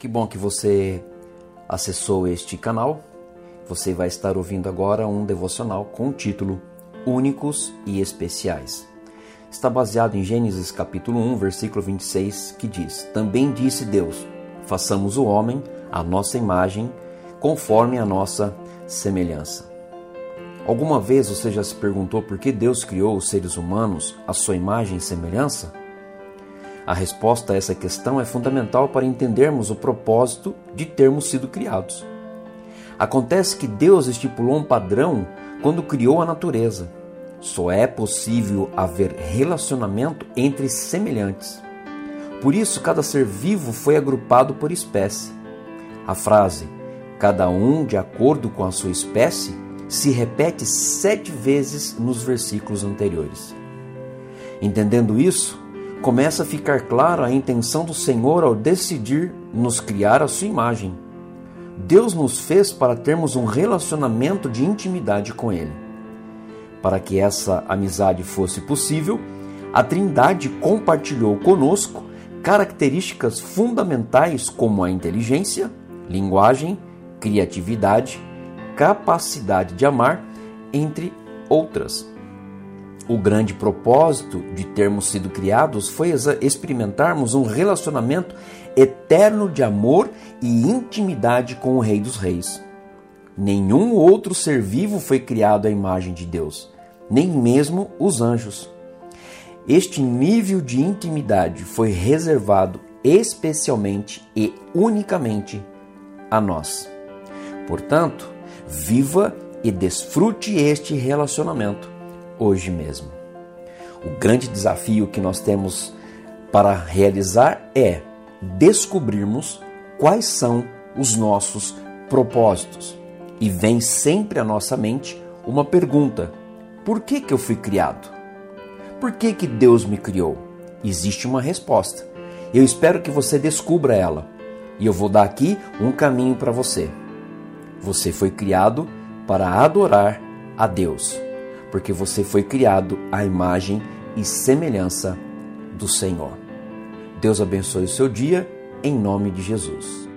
Que bom que você acessou este canal. Você vai estar ouvindo agora um devocional com o título Únicos e Especiais. Está baseado em Gênesis capítulo 1, versículo 26, que diz: Também disse Deus: Façamos o homem à nossa imagem, conforme a nossa semelhança. Alguma vez você já se perguntou por que Deus criou os seres humanos à sua imagem e semelhança? A resposta a essa questão é fundamental para entendermos o propósito de termos sido criados. Acontece que Deus estipulou um padrão quando criou a natureza. Só é possível haver relacionamento entre semelhantes. Por isso, cada ser vivo foi agrupado por espécie. A frase cada um de acordo com a sua espécie se repete sete vezes nos versículos anteriores. Entendendo isso, começa a ficar clara a intenção do Senhor ao decidir nos criar a sua imagem. Deus nos fez para termos um relacionamento de intimidade com Ele. Para que essa amizade fosse possível, a Trindade compartilhou conosco características fundamentais como a inteligência, linguagem, criatividade, capacidade de amar, entre outras. O grande propósito de termos sido criados foi experimentarmos um relacionamento eterno de amor e intimidade com o Rei dos Reis. Nenhum outro ser vivo foi criado à imagem de Deus, nem mesmo os anjos. Este nível de intimidade foi reservado especialmente e unicamente a nós. Portanto, viva e desfrute este relacionamento hoje mesmo. O grande desafio que nós temos para realizar é descobrirmos quais são os nossos propósitos. E vem sempre à nossa mente uma pergunta: por que, que eu fui criado? Por que, que Deus me criou? Existe uma resposta. Eu espero que você descubra ela. E eu vou dar aqui um caminho para você. Você foi criado para adorar a Deus porque você foi criado à imagem e semelhança do Senhor. Deus abençoe o seu dia, em nome de Jesus.